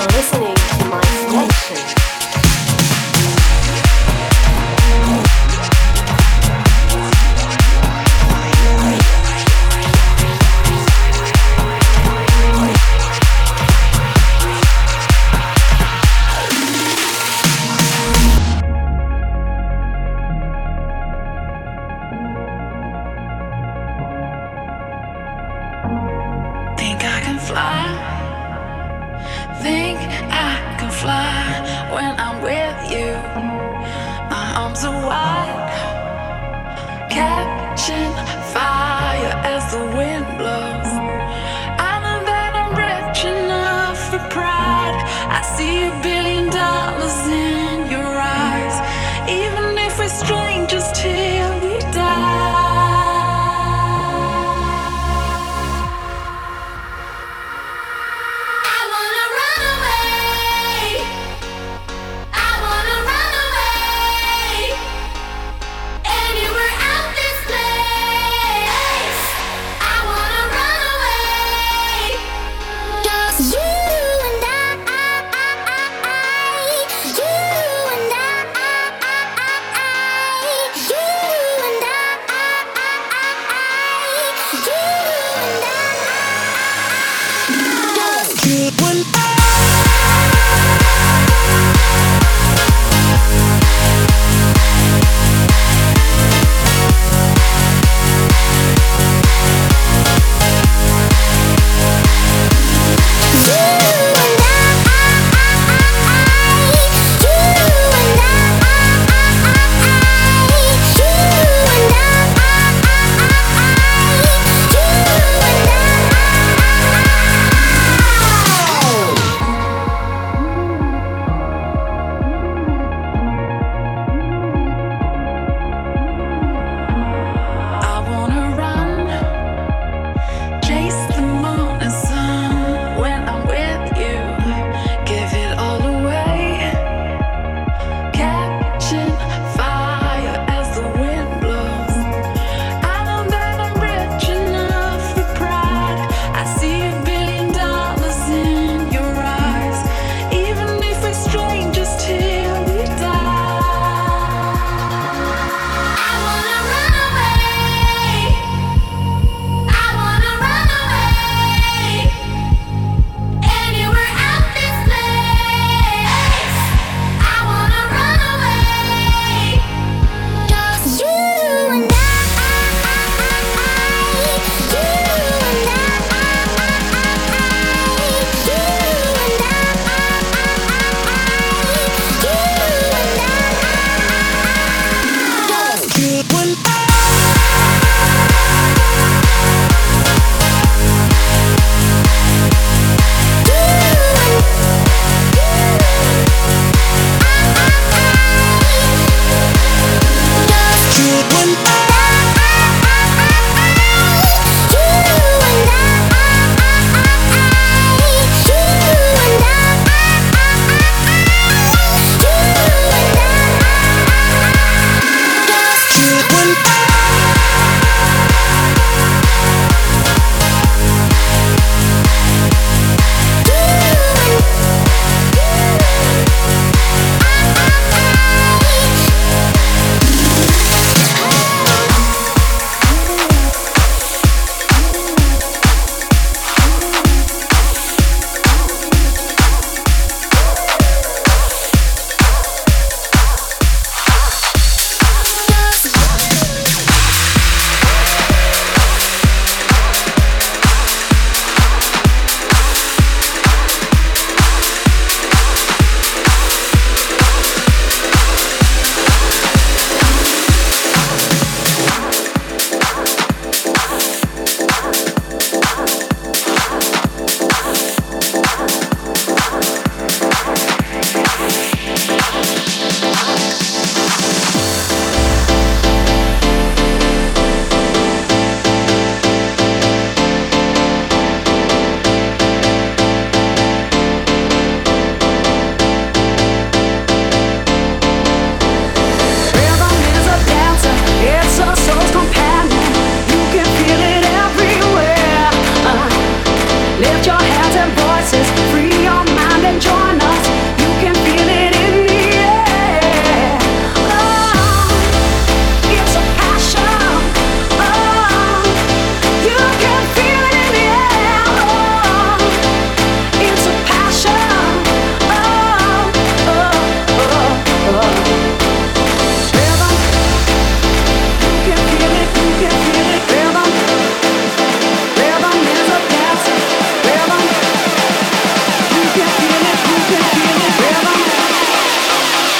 Lift your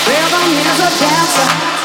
Rhythm is a dancer.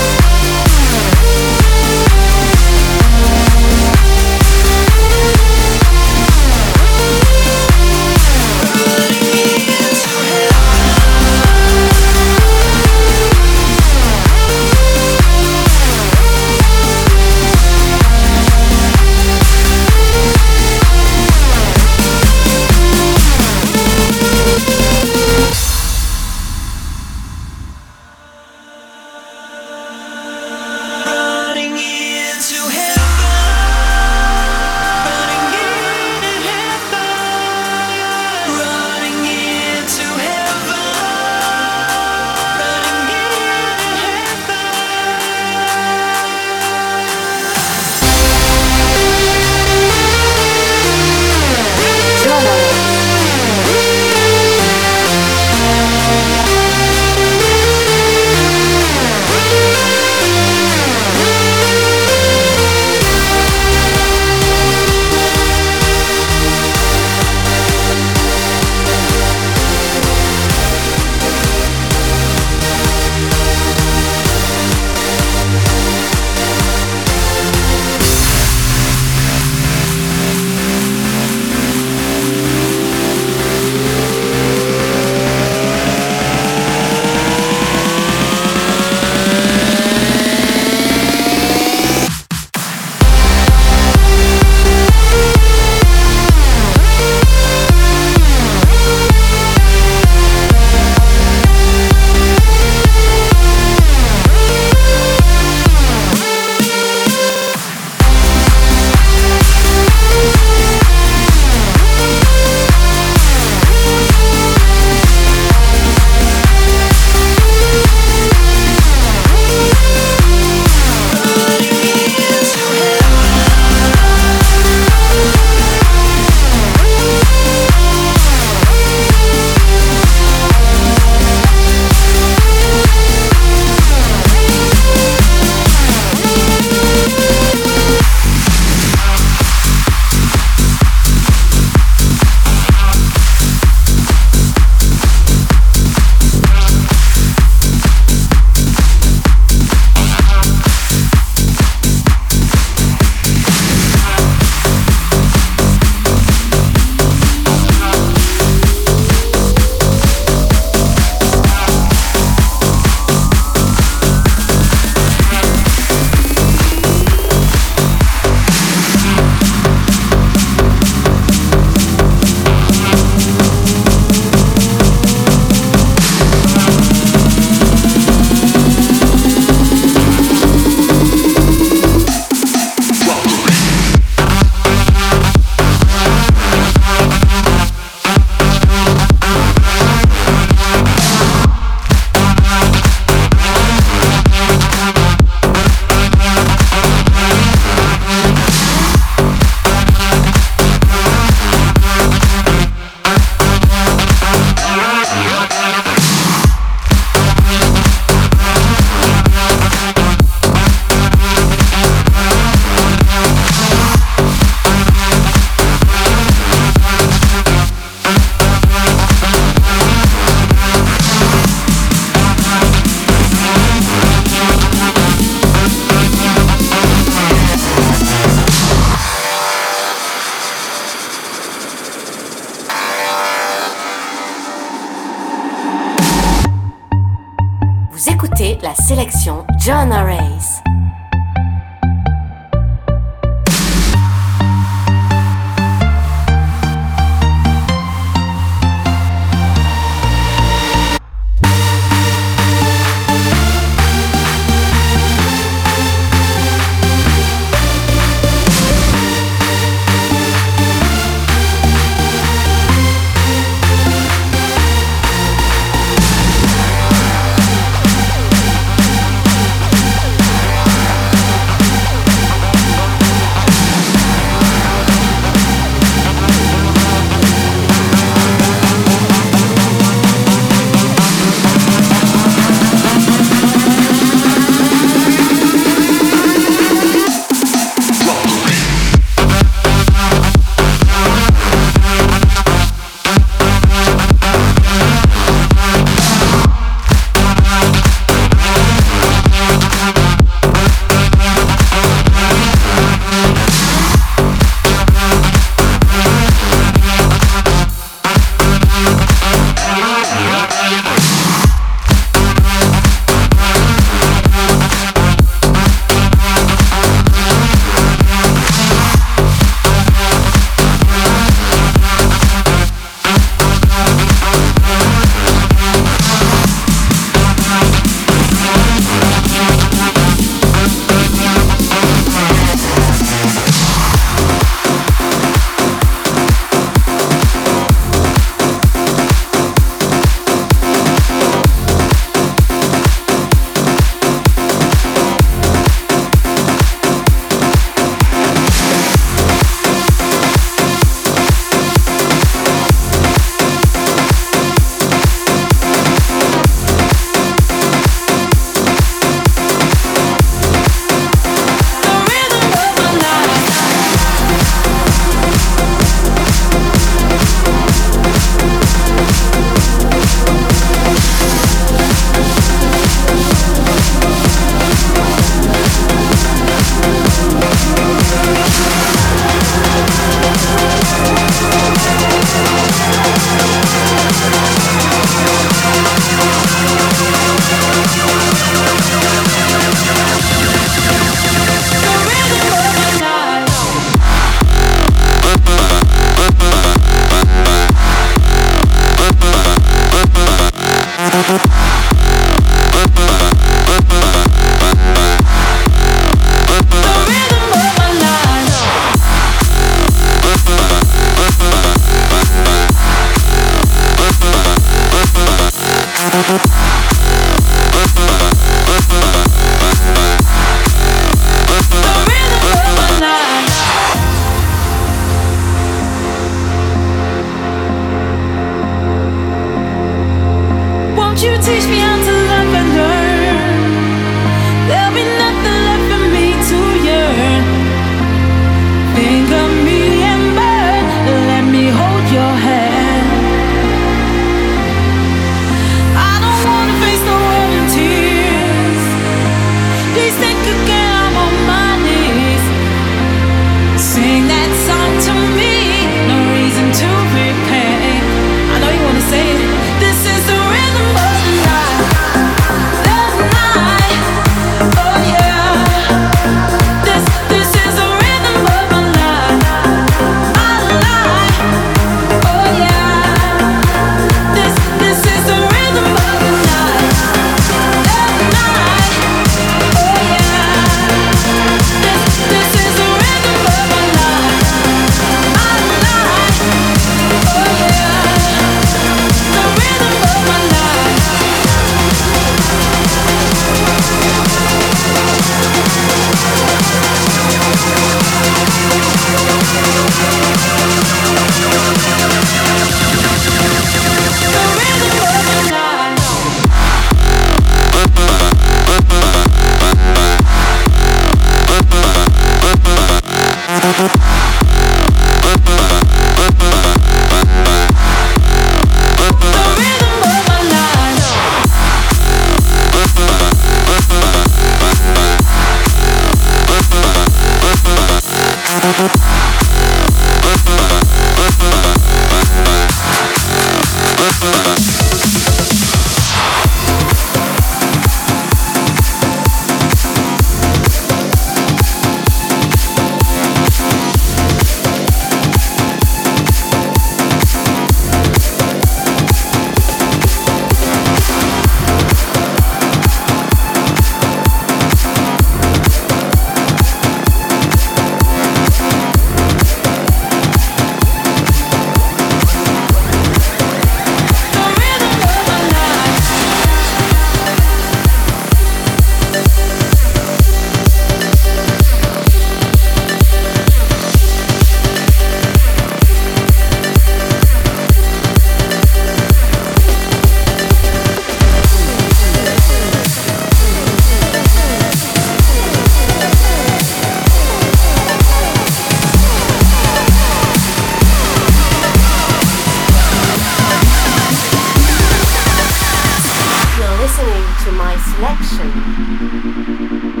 listening to my selection.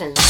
Selection.